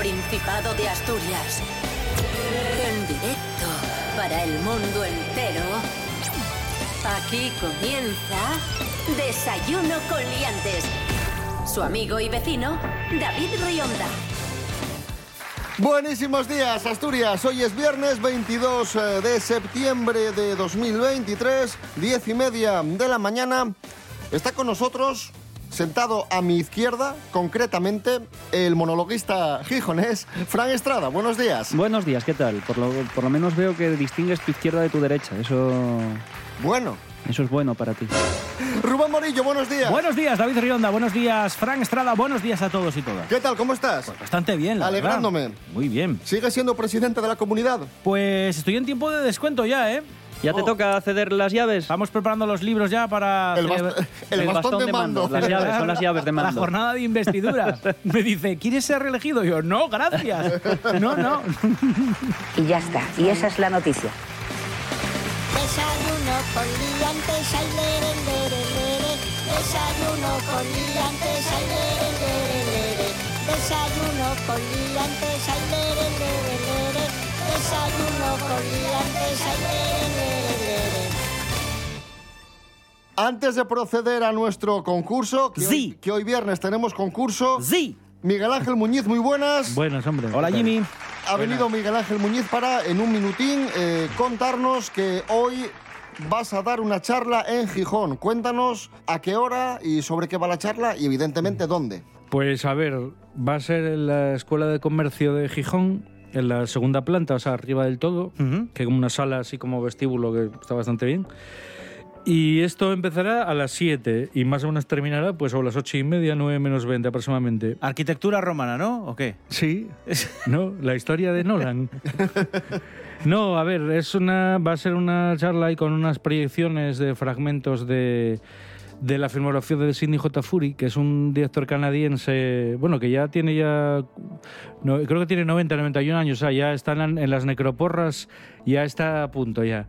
Principado de Asturias. En directo para el mundo entero. Aquí comienza Desayuno con Liantes. Su amigo y vecino, David Rionda. Buenísimos días, Asturias. Hoy es viernes 22 eh, de septiembre de 2023, 10 y media de la mañana. Está con nosotros, sentado a mi izquierda, concretamente, el monologuista gijonés, Fran Estrada. Buenos días. Buenos días, ¿qué tal? Por lo, por lo menos veo que distingues tu izquierda de tu derecha. Eso, Bueno. eso es bueno para ti. Rubén Morillo, buenos días. Buenos días, David Rionda. Buenos días, Fran Estrada. Buenos días a todos y todas. ¿Qué tal? ¿Cómo estás? Bastante bien, la verdad. Alegrándome. Muy bien. ¿Sigues siendo presidente de la comunidad? Pues estoy en tiempo de descuento ya, ¿eh? ¿Ya te Oh. toca ceder las llaves? Estamos preparando los libros ya para El, bast- el bastón, de mando. Las llaves, son las llaves de la mando. jornada de investidura. Me dice, ¿quieres ser reelegido? Y yo, no, gracias. No, no. Y ya está. Y esa es la noticia. Desayuno con liantes, ay, lere, lere, lere. Desayuno con liantes, ay, lere, lere, lere. Desayuno con liantes, ay, lere, lere, lere. Desayuno con liantes. Antes de proceder a nuestro concurso, que, hoy, Sí. que hoy viernes tenemos concurso, Sí. Miguel Ángel Muñiz, muy buenas. Buenas, hombre. Hola, Jimmy. Ha venido Miguel Ángel Muñiz para, en un minutín, eh, contarnos que hoy vas a dar una charla en Gijón. Cuéntanos a qué hora y sobre qué va la charla y, evidentemente, dónde. Pues a ver, va a ser en la Escuela de Comercio de Gijón, en la segunda planta, o sea, arriba del todo, Ujú. que es como una sala así como vestíbulo que está bastante bien. Y esto empezará a las 7 y más o menos terminará pues a las 8 y media, 9 menos 20 aproximadamente. Arquitectura romana, ¿no? ¿O qué? Sí, no, la historia de Nolan. No, a ver, es una, va a ser una charla ahí con unas proyecciones de fragmentos de, de la filmografía de Sidney J. Fury, que es un director canadiense, bueno, que ya tiene ya, creo que tiene 90, 91 años, o sea, ya están en, las necroporras, ya está a punto ya.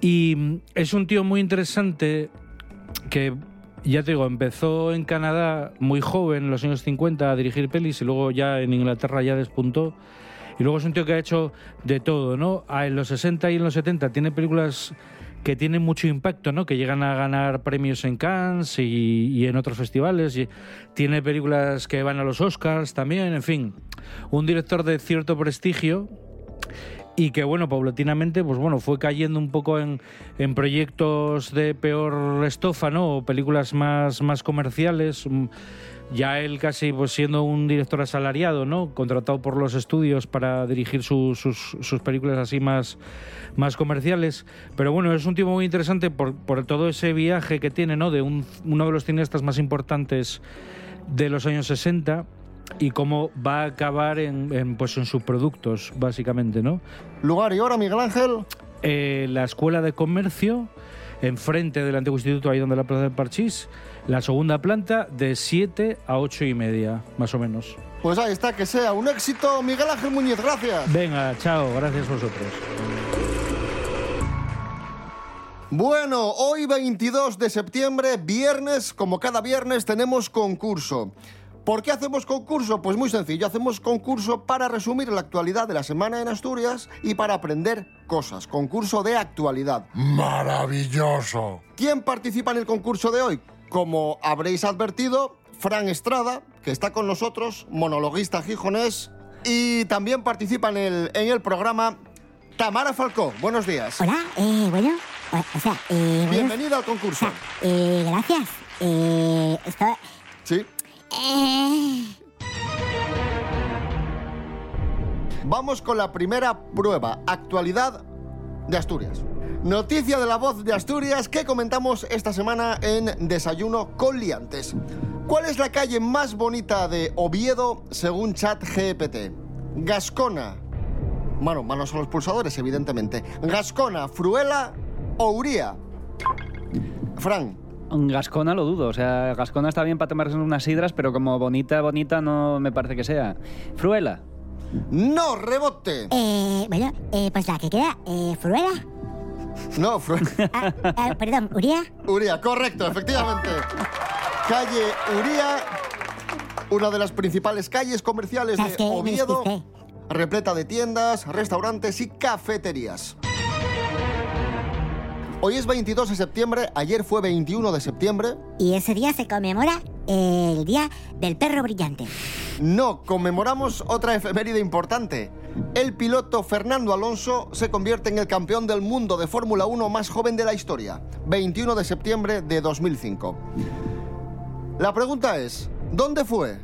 Y es un tío muy interesante que, ya te digo, empezó en Canadá muy joven, en los años 50, a dirigir pelis y luego ya en Inglaterra ya despuntó. Y luego es un tío que ha hecho de todo, ¿no? Ah, En los 60 y en los 70 tiene películas que tienen mucho impacto, ¿no? Que llegan a ganar premios en Cannes y, en otros festivales. Y tiene películas que van a los Oscars también, en fin. Un director de cierto prestigio y que bueno, paulatinamente, pues bueno, fue cayendo un poco en, en proyectos de peor estofa, ¿no? O películas más, más comerciales. Ya él casi pues siendo un director asalariado, ¿no? Contratado por los estudios para dirigir su- sus, sus películas así más, más comerciales. Pero bueno, es un tipo muy interesante por, por todo ese viaje que tiene, ¿no? De un- uno de los cineastas más importantes de los años 60 y cómo va a acabar en, en, pues en sus productos, básicamente, ¿no? Lugar y hora, Miguel Ángel. Eh, la Escuela de Comercio, enfrente del antiguo instituto, ahí donde la Plaza del Parchís, la segunda planta, de 7 a 8 y media, más o menos. Pues ahí está, que sea un éxito. Miguel Ángel Muñiz, gracias. Venga, chao, gracias a vosotros. Bueno, hoy 22 de septiembre, viernes, como cada viernes, tenemos concurso. ¿Por qué hacemos concurso? Pues muy sencillo, hacemos concurso para resumir la actualidad de la semana en Asturias y para aprender cosas. Concurso de actualidad. Maravilloso. ¿Quién participa en el concurso de hoy? Como habréis advertido, Fran Estrada, que está con nosotros, monologuista gijonés, y también participa en el, en el programa Tamara Falcó. Buenos días. Hola, eh, bueno, o, o sea, eh, Bienvenida al o concurso. sea, eh, gracias. Eh, esto, Sí. Vamos con la primera prueba, actualidad de Asturias. Noticia de la voz de Asturias que comentamos esta semana en Desayuno con Liantes. ¿Cuál es la calle más bonita de Oviedo según ChatGPT? Gascona. Bueno, manos a los pulsadores, evidentemente. Gascona, Fruela o Uría. Fran, Gascona lo dudo, o sea, Gascona está bien para tomarse unas sidras, pero como bonita, bonita no me parece que sea. Fruela. no rebote. eh, bueno, eh, pues la que queda, eh, Fruela. No, Fruela. Ah, ah, perdón, Uría. Uría, correcto, efectivamente. Calle Uría. una de las principales calles comerciales ¿Sabes de Oviedo, repleta de tiendas, restaurantes y cafeterías. Hoy es 22 de septiembre, ayer fue 21 de septiembre. Y ese día se conmemora el Día del Perro Brillante. No, conmemoramos otra efeméride importante. El piloto Fernando Alonso se convierte en el campeón del mundo de Fórmula 1 más joven de la historia, 21 de septiembre de 2005. La pregunta es, ¿dónde fue?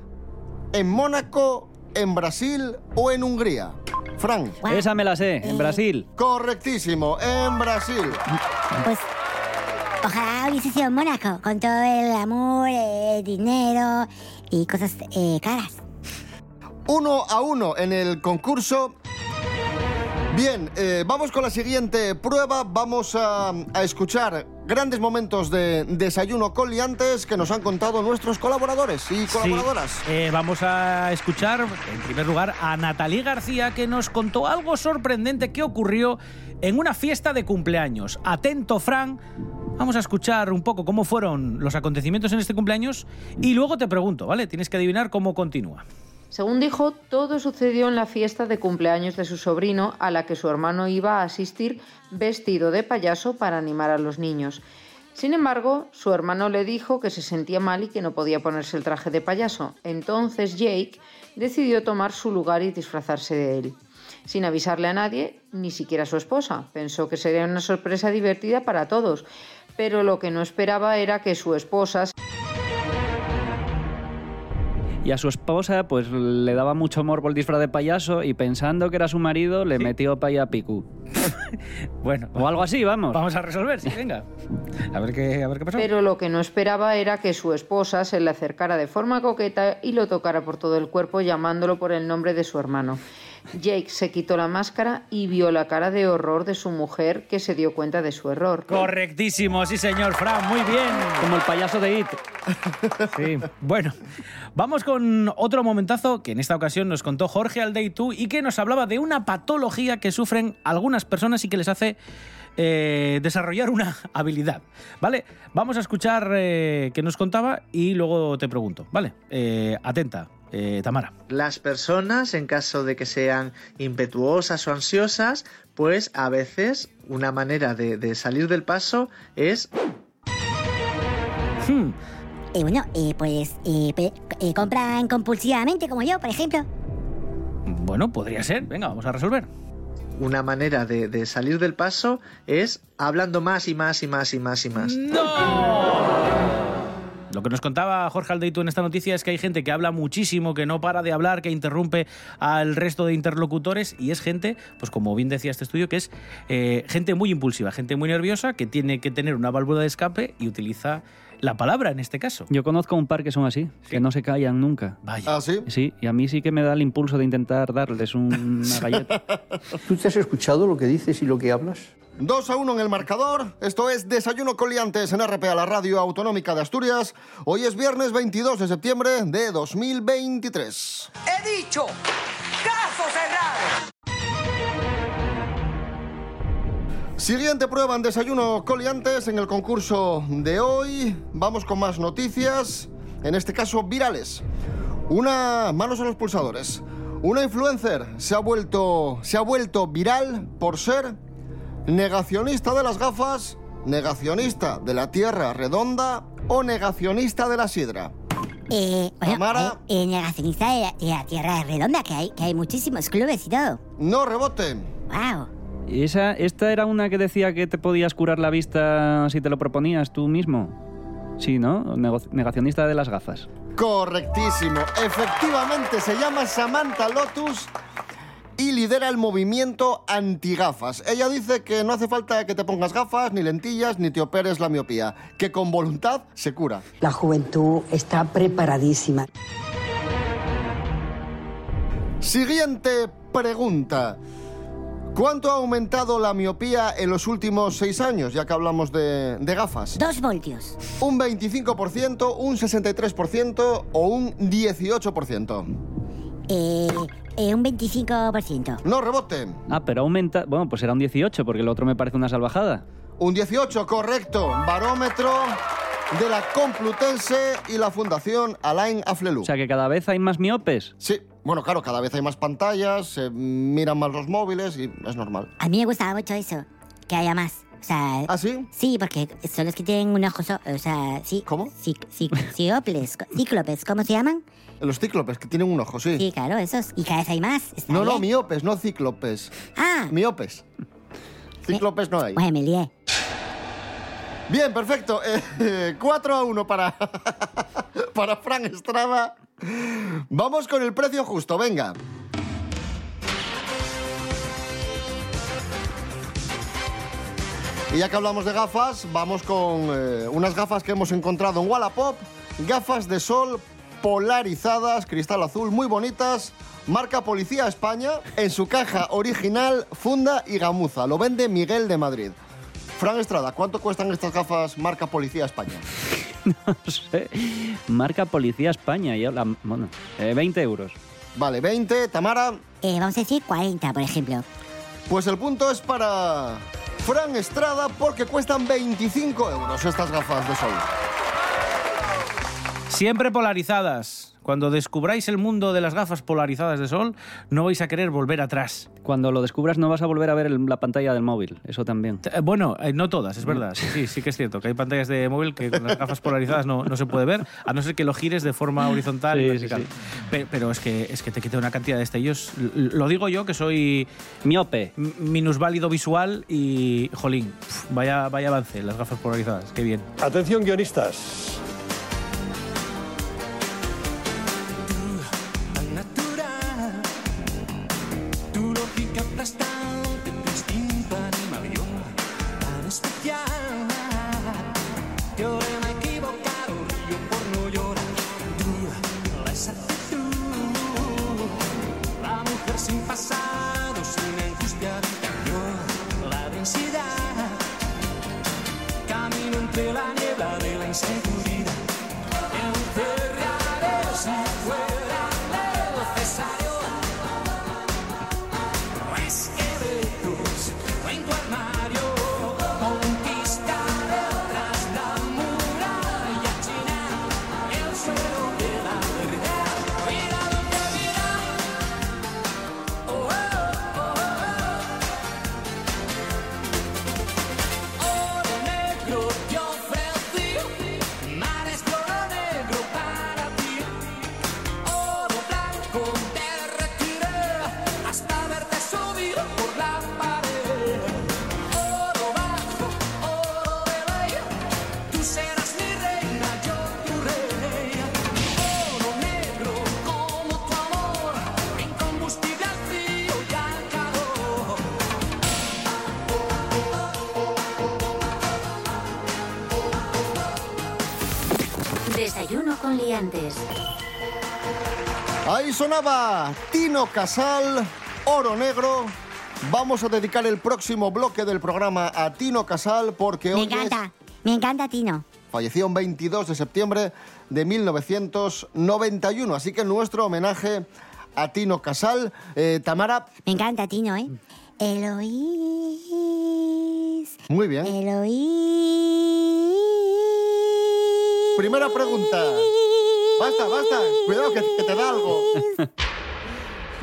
¿En Mónaco, en Brasil o en Hungría? Fran. Esa me la sé, en Eh. Brasil. Correctísimo, en Brasil. Pues ojalá hubiese sido en Mónaco, con todo el amor, el dinero y cosas eh, caras. Uno a uno en el concurso. Bien, eh, vamos con la siguiente prueba. Vamos a, a escuchar grandes momentos de desayuno con liantes que nos han contado nuestros colaboradores y colaboradoras. Sí, eh, vamos a escuchar, en primer lugar, a Natalie García, que nos contó algo sorprendente que ocurrió en una fiesta de cumpleaños. Atento, Fran. Vamos a escuchar un poco cómo fueron los acontecimientos en este cumpleaños y luego te pregunto, ¿vale? Tienes que adivinar cómo continúa. Según dijo, todo sucedió en la fiesta de cumpleaños de su sobrino, a la que su hermano iba a asistir vestido de payaso para animar a los niños. Sin embargo, su hermano le dijo que se sentía mal y que no podía ponerse el traje de payaso. Entonces Jake decidió tomar su lugar y disfrazarse de él. Sin avisarle a nadie, ni siquiera a su esposa. Pensó que sería una sorpresa divertida para todos, pero lo que no esperaba era que su esposa Y a su esposa, pues le daba mucho amor por el disfraz de payaso y pensando que era su marido, le metió para allá picu. Bueno, O algo así, vamos. vamos a resolver, sí, venga. A ver qué, a ver qué pasó. Pero lo que no esperaba era que su esposa se le acercara de forma coqueta y lo tocara por todo el cuerpo llamándolo por el nombre de su hermano. Jake se quitó la máscara y vio la cara de horror de su mujer que se dio cuenta de su error. Correctísimo, sí señor, Fran, muy bien. Como el payaso de It. Sí. Bueno, vamos con otro momentazo que en esta ocasión nos contó Jorge Aldeitu y que nos hablaba de una patología que sufren algunas personas y que les hace eh, desarrollar una habilidad. ¿Vale? Vamos a escuchar eh, qué nos contaba y luego te pregunto. ¿Vale? Eh, atenta, eh, Tamara. Las personas, en caso de que sean impetuosas o ansiosas, pues a veces una manera de, de salir del paso es Hmm, Eh, bueno, eh, pues eh, eh, compran compulsivamente, como yo, por ejemplo. Bueno, podría ser. Venga, vamos a resolver. una manera de, de salir del paso es hablando más y más y más y más y más. Lo que nos contaba Jorge Aldeitu en esta noticia es que hay gente que habla muchísimo, que no para de hablar, que interrumpe al resto de interlocutores y es gente, pues como bien decía este estudio, que es eh, gente muy impulsiva, gente muy nerviosa, que tiene que tener una válvula de escape y utiliza la palabra en este caso. Yo conozco un par que son así, que no se callan nunca. Vaya. ¿Ah, sí? Sí, y a mí sí que me da el impulso de intentar darles un- una galleta. ¿Tú te has escuchado lo que dices y lo que hablas? 2 a 1 en el marcador. Esto es Desayuno con Liantes en RPA, la radio autonómica de Asturias. Hoy es viernes 22 de septiembre de 2023. He dicho, caso cerrado. Siguiente prueba en Desayuno Coliantes en el concurso de hoy. Vamos con más noticias, en este caso virales. Una manos a los pulsadores. Una influencer se ha vuelto se ha vuelto viral por ser negacionista de las gafas, negacionista de la Tierra redonda o negacionista de la sidra. Eh, bueno, Tamara. eh, eh, negacionista de la, de la Tierra Redonda, que hay, que hay muchísimos clubes y todo. No rebote. ¡Wow! ¿Y esa, esta era una que decía que te podías curar la vista si te lo proponías tú mismo? Sí, ¿no? Nego- negacionista de las gafas. Correctísimo. Efectivamente, se llama Samantha Lotus y lidera el movimiento antigafas. Ella dice que no hace falta que te pongas gafas, ni lentillas, ni te operes la miopía, que con voluntad se cura. La juventud está preparadísima. Siguiente pregunta. ¿Cuánto ha aumentado la miopía en los últimos seis años, ya que hablamos de, de gafas? Dos voltios. ¿Un 25%, un 63% o un 18%? Eh, eh, un 25%. No rebote. Ah, pero aumenta... Bueno, pues era un 18, porque el otro me parece una salvajada. Un 18, correcto. Barómetro de la Complutense y la Fundación Alain Afflelou. O sea que cada vez hay más miopes. Sí, bueno, claro, cada vez hay más pantallas, se miran más los móviles y es normal. A mí me gustaba mucho eso, que haya más. O sea, ¿Ah, sí? Sí, porque son los que tienen un ojo, so- o sea, sí. ¿Cómo? Sí, sí, cíclopes, cíclopes, ¿cómo se llaman? Los cíclopes, que tienen un ojo, sí. Sí, claro, esos. Y cada vez hay más. Está no, no, bien. miopes, no cíclopes. Ah, Miopes. Cíclopes no hay. bueno, me lié. Bien, perfecto. Eh, 4 a 1 para, para Fran Estrada. Vamos con el precio justo, venga. Y ya que hablamos de gafas, vamos con eh, unas gafas que hemos encontrado en Wallapop. Gafas de sol polarizadas, cristal azul, muy bonitas. Marca Policía España, en su caja original, funda y gamuza. Lo vende Miguel de Madrid. Fran Estrada, ¿cuánto cuestan estas gafas marca Policía España? No sé. Marca Policía España. y habla- bueno, eh, 20 euros. Vale, 20. Tamara, Eh, vamos a decir 40, por ejemplo. pues el punto es para Fran Estrada porque cuestan 25 euros estas gafas de sol. Siempre polarizadas. Cuando descubráis el mundo de las gafas polarizadas de sol, no vais a querer volver atrás. Cuando lo descubras no vas a volver a ver el- la pantalla del móvil. Eso también. Eh, Bueno, eh, no todas, es verdad. Sí, sí, sí que es cierto que hay pantallas de móvil que con las gafas polarizadas no, no se puede ver, a no ser que lo gires de forma horizontal y Sí, vertical. Pe- Pero, es que es que te quita una cantidad de destellos. L- Lo digo yo que soy miope, minusválido visual y jolín, pf, vaya vaya avance las gafas polarizadas, qué bien. Atención guionistas. Ahí sonaba Tino Casal, Oro Negro. Vamos a dedicar el próximo bloque del programa a Tino Casal porque Me hoy es- encanta, me encanta Tino. falleció el 22 de septiembre de 1991. Así que nuestro homenaje a Tino Casal. Eh, Tamara, Me encanta Tino, ¿eh? Eloís, muy bien. Eloís. Primera pregunta. Basta, basta. Cuidado que, que te da algo.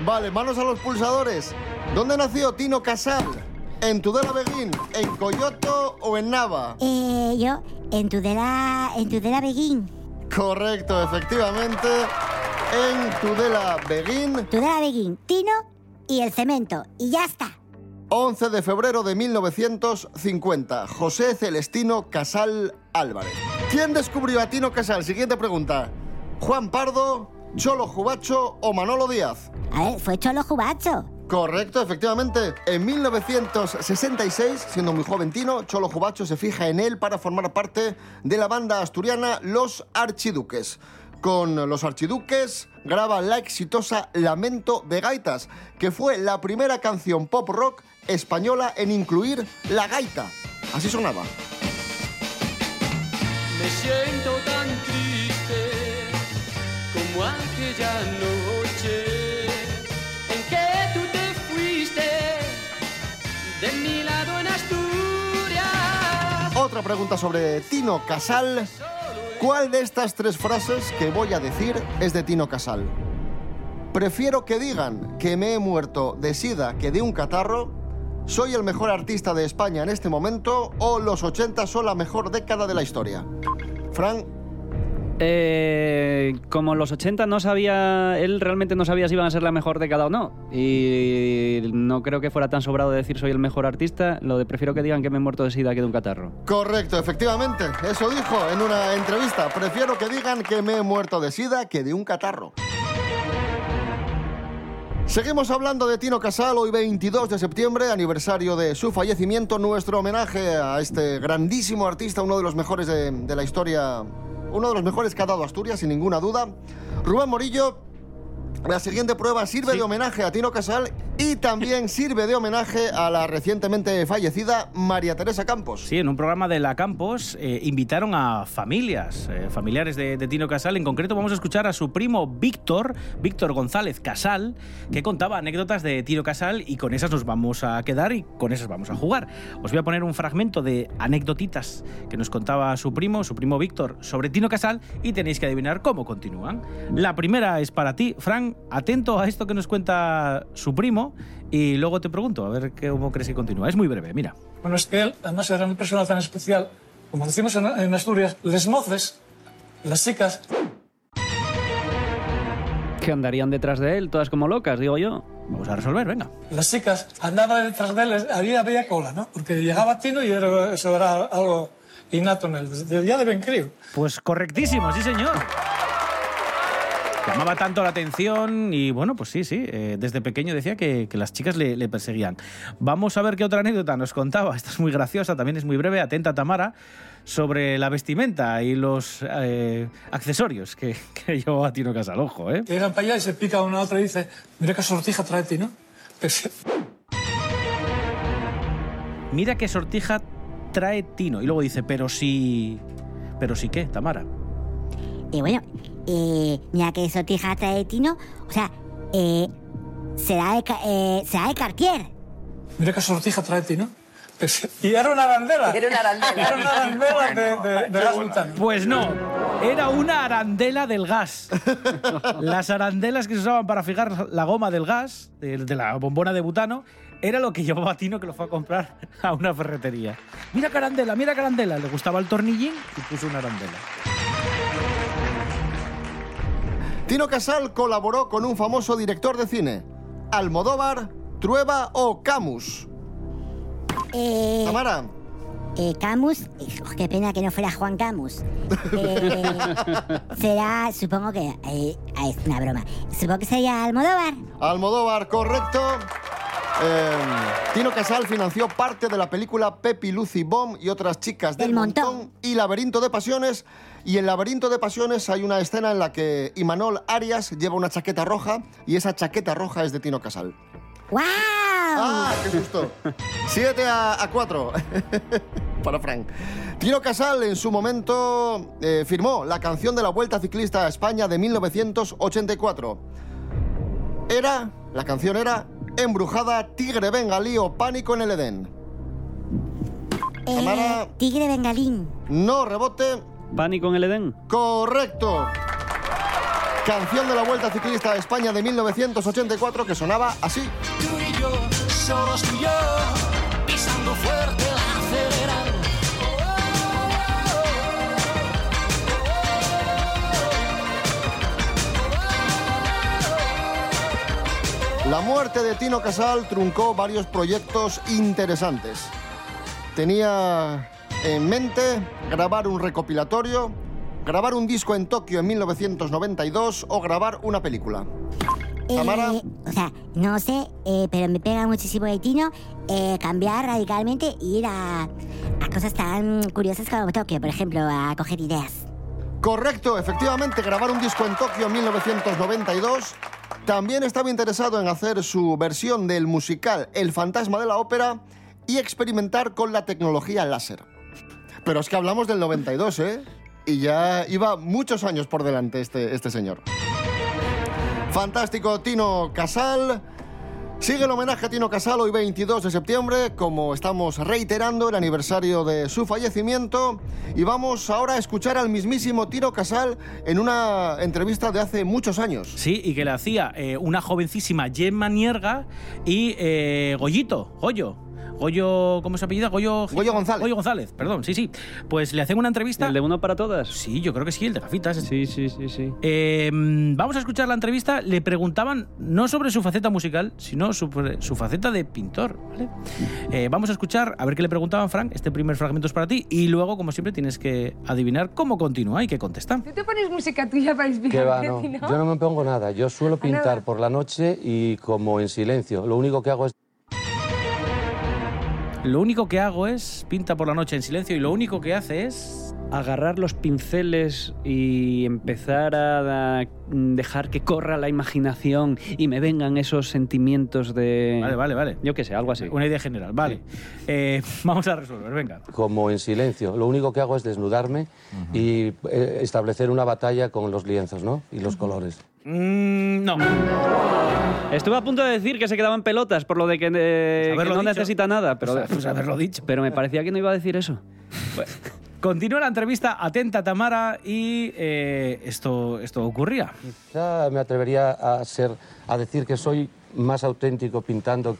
Vale, manos a los pulsadores. ¿Dónde nació Tino Casal? ¿En Tudela Beguín? ¿En Coyoto o en Nava? Eh, yo, en Tudela, en Tudela Beguín. Correcto, efectivamente. En Tudela Beguín. Tudela Beguín, Tino y el cemento. Y ya está. 11 de febrero de 1950. José Celestino Casal Álvarez. ¿Quién descubrió a Tino Casal? Siguiente pregunta. ¿Juan Pardo, Cholo Jubacho o Manolo Díaz? A ver, fue Cholo Jubacho. Correcto, efectivamente. En 1966, siendo muy joven Tino, Cholo Jubacho se fija en él para formar parte de la banda asturiana Los Archiduques. Con Los Archiduques graba la exitosa Lamento de Gaitas, que fue la primera canción pop rock española en incluir la gaita. Así sonaba. Me siento tan triste Otra pregunta sobre Tino Casal. ¿Cuál de estas tres frases que voy a decir es de Tino Casal? Prefiero que digan que me he muerto de sida que de un catarro. Soy el mejor artista de España en este momento o los 80 son la mejor década de la historia. Fran, Eh, como los 80 no sabía, él realmente no sabía si iban a ser la mejor década o no. Y no creo que fuera tan sobrado decir soy el mejor artista. Lo de prefiero que digan que me he muerto de sida que de un catarro. correcto, efectivamente. Eso dijo en una entrevista. Prefiero que digan que me he muerto de sida que de un catarro. Seguimos hablando de Tino Casal, hoy 22 de septiembre, aniversario de su fallecimiento, nuestro homenaje a este grandísimo artista, uno de los mejores de la historia, uno de los mejores que ha dado Asturias, sin ninguna duda. Rubén Morillo, la siguiente prueba sirve de homenaje a Tino Casal y también sirve de homenaje a la recientemente fallecida María Teresa Campos. Sí, en un programa de la Campos eh, invitaron a familias, eh, familiares de, de Tino Casal. En concreto vamos a escuchar a su primo Víctor, Víctor González Casal, que contaba anécdotas de Tino Casal y con esas nos vamos a quedar y con esas vamos a jugar. Os voy a poner un fragmento de anécdotitas que nos contaba su primo, su primo Víctor, sobre Tino Casal y tenéis que adivinar cómo continúan. La primera es para ti, Atento a esto que nos cuenta su primo y luego te pregunto, a ver cómo crees que continúa. Es muy breve, mira. Bueno, es que él, además, era una persona tan especial, como decimos en, Asturias, les moces, las chicas, Que andarían detrás de él, todas como locas, digo yo. Vamos a resolver, venga. las chicas andaban detrás de él, había, había cola, ¿no? Porque llegaba Tino y era- eso era algo innato en él, desde ya de Ben crío. Pues correctísimo, sí señor. Llamaba tanto la atención y bueno, pues sí, sí, eh, desde pequeño decía que, que las chicas le, le perseguían. Vamos a ver qué otra anécdota nos contaba. Esta es muy graciosa, también es muy breve, atenta Tamara, sobre la vestimenta y los eh, accesorios que, que llevaba Tino Casal. Ojo, ¿eh? Llegan para allá y se pica una a otra y dice, mira qué sortija trae Tino. Mira qué sortija trae Tino. Y luego dice, pero si... ¿Pero si qué, Tamara? Y bueno, eh, mira que sortija trae Tino. O sea, eh, será, de, eh, será de Cartier. mira qué sortija trae Tino. Pues, y era una arandela. Era una arandela. Era una arandela de, de, de gas butano. Pues no, era una arandela del gas. Las arandelas que se usaban para fijar la goma del gas, de, de la bombona de butano, era lo que llevaba Tino que lo fue a comprar a una ferretería. Mira carandela, mira carandela. Le gustaba el tornillín y puso una arandela. Tino Casal colaboró con un famoso director de cine, Almodóvar, Trueba o Camus. Eh, Tamara, eh, Camus, oh, qué pena que no fuera Juan Camus. Eh, será, supongo que. eh, es una broma. Supongo que sería Almodóvar. Almodóvar, correcto. Eh, Tino Casal financió parte de la película Pepi, Lucy, Bomb y otras chicas del, Del montón. montón. y Laberinto de Pasiones. Y en Laberinto de Pasiones hay una escena en la que Imanol Arias lleva una chaqueta roja y esa chaqueta roja es de Tino Casal. ¡Wow! ¡Ah, qué susto! 7 a, 4 para Frank. Tino Casal en su momento eh, firmó la canción de la Vuelta Ciclista a España de 1984. Era, la canción era Embrujada, Tigre Bengalí o Pánico en el Edén. Eh, Tamara. tigre bengalín. No rebote, Pánico en el Edén. correcto. Canción de la Vuelta Ciclista a España de 1984 que sonaba así. Tú y yo, solos tú y yo, pisando fuerte La muerte de Tino Casal truncó varios proyectos interesantes. Tenía en mente grabar un recopilatorio, grabar un disco en Tokio en 1992 o grabar una película. Tamara. Eh, o sea, no sé, eh, pero me pega muchísimo de Tino eh, cambiar radicalmente e ir a, a cosas tan curiosas como Tokio, por ejemplo, a coger ideas. Correcto, efectivamente, grabar un disco en Tokio en 1992. También estaba interesado en hacer su versión del musical El fantasma de la ópera y experimentar con la tecnología láser. Pero es que hablamos del 92, ¿eh? Y ya iba muchos años por delante este, este señor. Fantástico, Tino Casal. Sigue el homenaje a Tino Casal hoy 22 de septiembre, como estamos reiterando el aniversario de su fallecimiento. Y vamos ahora a escuchar al mismísimo Tino Casal en una entrevista de hace muchos años. Sí, y que le hacía eh, una jovencísima Gemma Nierga y eh, Goyito, Goyo. Goyo, ¿cómo se apellida? Goyo, Goyo González. Goyo González, perdón, sí, sí. Pues le hacen una entrevista. ¿El de uno para todas? Sí, yo creo que sí, el de gafitas. Sí, sí, sí, sí. Eh, vamos a escuchar la entrevista. Le preguntaban no sobre su faceta musical, sino sobre su faceta de pintor. ¿vale? Eh, vamos a escuchar a ver qué le preguntaban, Frank. Este primer fragmento es para ti. Y luego, como siempre, tienes que adivinar cómo continúa y qué contesta. ¿Tú te pones música tuya para Que inspirarte? va, no. Yo no me pongo nada. Yo suelo Ah, nada. pintar por la noche y como en silencio. Lo único que hago es Lo único que hago es pinta por la noche en silencio y lo único que hace es. Agarrar los pinceles y empezar a, dejar que corra la imaginación y me vengan esos sentimientos de... Vale, vale, vale. Yo qué sé, algo así. Una idea general, vale. Eh, vamos a resolver, venga. como en silencio. Lo único que hago es desnudarme y eh, establecer una batalla con los lienzos, ¿no? Y los colores. Mm, no. Estuve a punto de decir que se quedaban pelotas por lo de que, eh, que haberlo no dicho. necesita nada, pero, Pues- pues haberlo dicho. pero me parecía que no iba a decir eso. Continúa la entrevista, atenta Tamara, y eh, esto, esto ocurría. Ya me atrevería a ser, a decir que soy más auténtico pintando.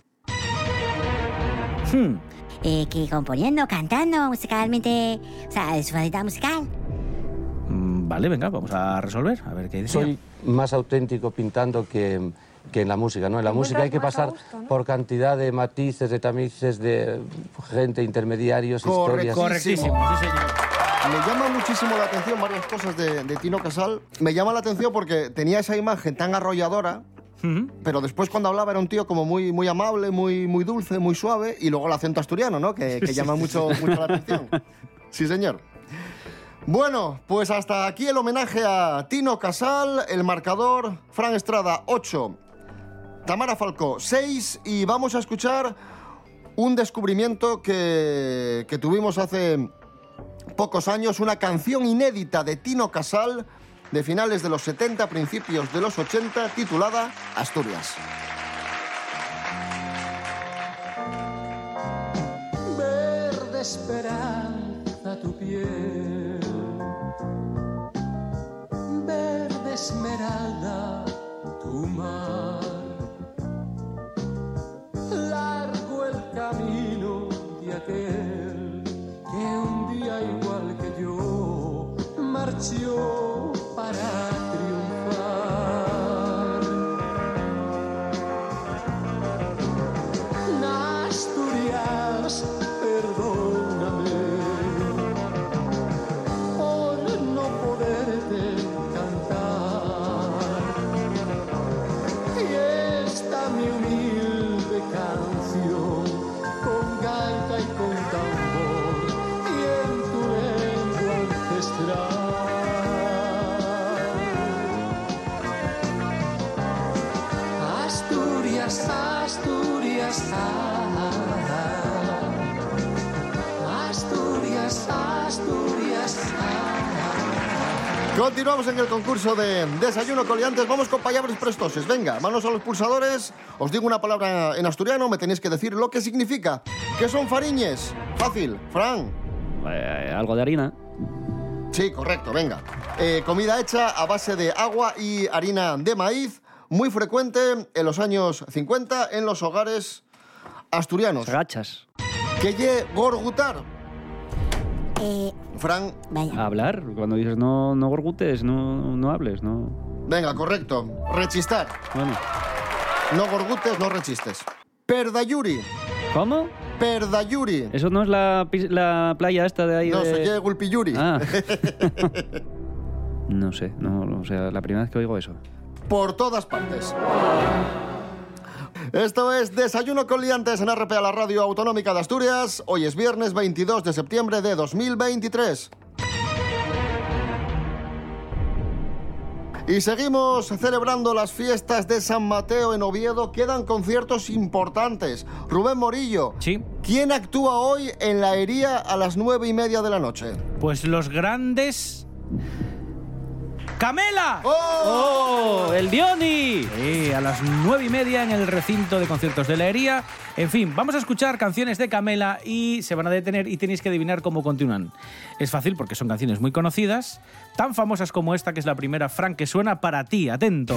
Hmm. Eh, que componiendo, cantando musicalmente, o sea, su faceta musical. Vale, venga, vamos a resolver, a ver qué dice. Soy más auténtico pintando que, que en la música, ¿no? En la música hay que pasar gusto, ¿no? por cantidad de matices, de tamices, de gente, intermediarios, historias. Correctísimo. sí señor. Me llama muchísimo la atención varias cosas de, de Tino Casal. Me llama la atención porque tenía esa imagen tan arrolladora, Ujú. pero después cuando hablaba era un tío como muy, muy amable, muy, muy dulce, muy suave, y luego el acento asturiano, ¿no? Que, que llama mucho, mucho la atención. Sí, señor. Bueno, pues hasta aquí el homenaje a Tino Casal, el marcador, Fran Estrada 8, Tamara Falcó 6, y vamos a escuchar un descubrimiento que, que tuvimos hace pocos años, una canción inédita de Tino Casal de finales de los 70, principios de los 80, titulada Asturias. Verde esperanza tu piel, verde esmeralda tu mar. Largo el camino de aquel que un día igual que yo marchó para Continuamos en el concurso de Desayuno Coliantes. Vamos con palabras prestoses. Venga, manos a los pulsadores. Os digo una palabra en asturiano, me tenéis que decir lo que significa. ¿Qué son fariñes? Fácil. Fran. Eh, algo de harina. Sí, correcto, venga. Eh, comida hecha a base de agua y harina de maíz, muy frecuente en los años 50 en los hogares asturianos. Gachas. Que lle gorgutar. Eh, Fran, vaya. Hablar. Cuando dices no, no gorgutes, no, no hables, no... venga, correcto. Rechistar. Bueno. No gorgutes, no rechistes. Perdayuri. ¿Cómo? Perdayuri. ¿Eso no es la, la playa esta de ahí No, de- se lle Gulpiyuri. Ah. no sé, no, o sea, la primera vez que oigo eso. por todas partes. Esto es Desayuno con Liantes en RPA, la radio autonómica de Asturias. Hoy es viernes 22 de septiembre de 2023. Y seguimos celebrando las fiestas de San Mateo en Oviedo. Quedan conciertos importantes. Rubén Morillo. Sí. ¿Quién actúa hoy en la hería a las nueve y media de la noche? Pues los grandes ¡Camela! ¡Oh! ¡El Dioni! Sí, a las nueve y media en el recinto de conciertos de la Hería. En fin, vamos a escuchar canciones de Camela y se van a detener y tenéis que adivinar cómo continúan. Es fácil porque son canciones muy conocidas, tan famosas como esta que es la primera, Frank, que suena para ti. Atento.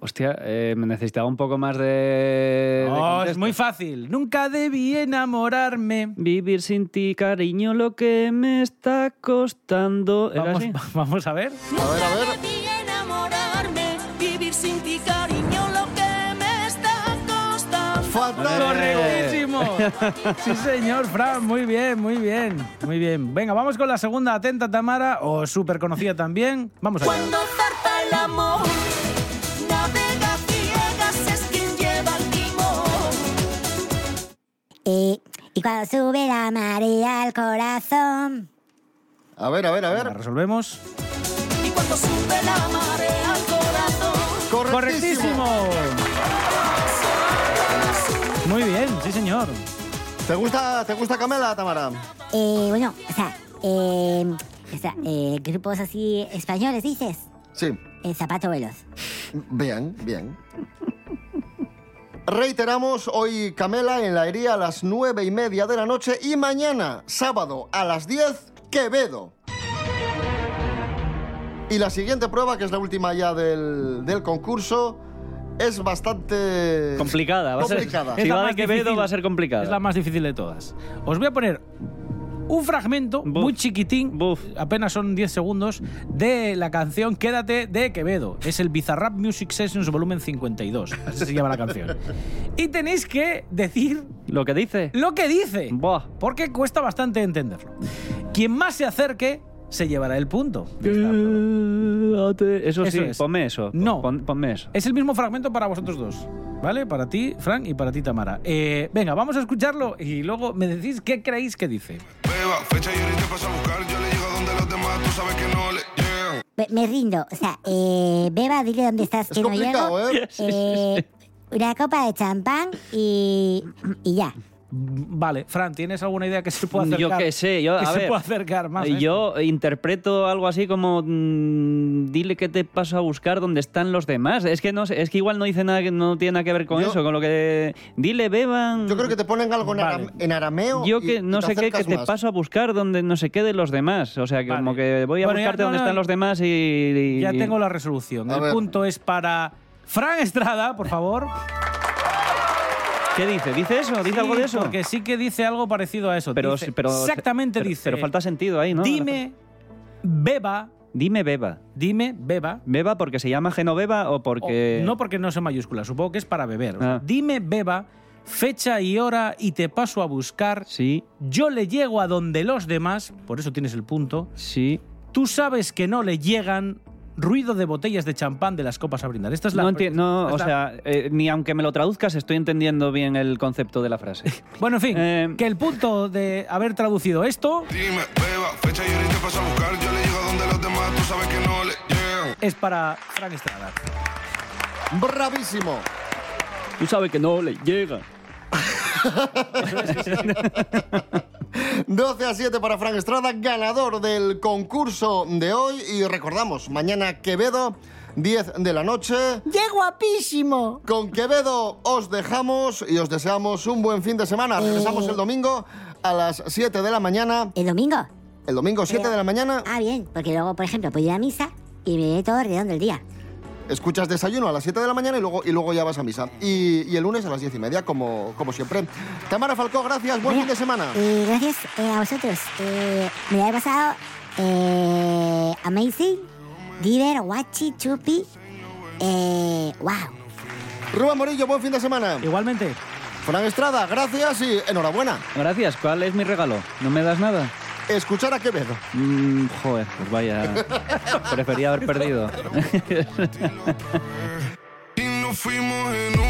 Hostia, eh, me necesitaba un poco más de. de Oh, es muy fácil. Nunca debí enamorarme. Vivir sin ti, cariño, lo que me está costando. ¿Era Vamos, así? vamos a ver. A ver, a ver. Debí enamorarme. Vivir sin ti, cariño, lo que me está costando. Fatal. Correctísimo. Sí, señor, Fran. Muy bien, muy bien. Muy bien. Venga, vamos con la segunda. Atenta, Tamara. O súper conocida también. Vamos allá. Cuando zarpa el amor, Eh, y cuando sube la marea al corazón. A ver, a ver, a La ver. resolvemos. Y cuando sube la marea al corazón. Correctísimo. Muy bien, sí, señor. ¿Te gusta, ¿Te gusta Camela, Tamara? Eh, bueno, o sea, eh, o sea, eh, grupos así españoles, dices. Sí. El zapato veloz. Bien, bien. Reiteramos, hoy Camela en la hería a las nueve y media de la noche y mañana, sábado, a las 10, Quevedo. Y la siguiente prueba, que es la última ya del, del concurso, es bastante... Complicada. Va a ser- Complicada. si Es la va de más Quevedo, difícil. va a ser complicada. Es la más difícil de todas. Os voy a poner un fragmento muy chiquitín, apenas son 10 segundos, de la canción Quédate de Quevedo. Es el Bizarrap Music Sessions volumen 52. Así se llama la canción. Y tenéis que decir Lo que dice. lo que dice. Buah. Porque cuesta bastante entenderlo. Quien más se acerque se llevará el punto. Eso, Eso sí, es. ponme eso. No. Pon- ponme eso. Es el mismo fragmento para vosotros dos. ¿Vale? Para ti, Frank, y para ti, Tamara. Eh, venga, vamos a escucharlo y luego me decís qué creéis que dice. Beba, fecha y ahorita paso a buscar. Yo le llego donde los demás, tú sabes que no le llegan. Me, me rindo. O sea, eh, Beba, dile dónde estás, Es que no llego. ¿eh? Eh, una copa de champán y, y ya. Vale, Fran, ¿tienes alguna idea que se pueda Yo acercar? qué sé, yo, que a se ver, pueda acercar más. esto? Yo interpreto algo así como mm, dile que te paso a buscar donde están los demás. Es que no sé, es que igual no dice nada que no tiene nada que ver con Yo- eso, con lo que dile beban. Yo creo que te ponen algo en, aram- en arameo. Yo que y no te sé qué, que te más. paso a buscar donde no sé qué de los demás. O sea, que Vale. como que voy a Bueno, ya- buscarte no, donde no, están los demás y... y- Ya tengo la resolución. A El ver. punto es para Fran Estrada, por favor. ¿Qué dice? ¿Dice eso? ¿Dice Sí, algo de eso? Porque sí que dice algo parecido a eso. Pero, Dice- pero, exactamente pero- dice. Pero falta sentido ahí, ¿no? Dime, beba, Dime beba. dime, beba. ¿Beba porque se llama Genoveva o porque...? o- no porque no sea mayúscula, supongo que es para beber. O sea, Ah. Dime, beba, fecha y hora y te paso a buscar. Sí, Yo le llego a donde los demás, por eso tienes el punto. sí. Tú sabes que no le llegan ruido de botellas de champán de las copas a brindar. Esta es la. No entiendo, no, es o la- sea, eh, ni aunque me lo traduzcas estoy entendiendo bien el concepto de la frase. Bueno, en fin, Eh, que el punto de haber traducido esto Dime, beba, fecha y ahorita paso a buscar. Yo le llego donde los demás, tú sabes que no le llegan. es para Frank Estrada. Bravísimo. Tú sabes que no le llega. 12 a 7 para Frank Estrada, ganador del concurso de hoy. Y recordamos, mañana Quevedo, 10 de la noche. ¡Qué guapísimo! Con Quevedo os dejamos y os deseamos un buen fin de semana. Regresamos el domingo a las 7 de la mañana. ¿El domingo? El domingo 7 de la mañana Ah, bien, porque luego, por ejemplo, puedo ir a misa y me ve todo redondo el día. Escuchas desayuno a las 7 de la mañana y luego, y luego ya vas a misa. Y, y el lunes a las 10 y media, como, como siempre. Tamara Falcó, gracias. Buen fin de semana. Eh, gracias eh, a vosotros. Eh, me he pasado eh, amazing, diver, guachi, chupi. Eh, wow. Rubén Morillo, buen fin de semana. Igualmente. Fran Estrada, gracias y enhorabuena. Gracias, ¿cuál es mi regalo? ¿No me das nada? Escuchar a Quevedo. Mm, joder, pues vaya. Prefería haber perdido. Y nos fuimos en una,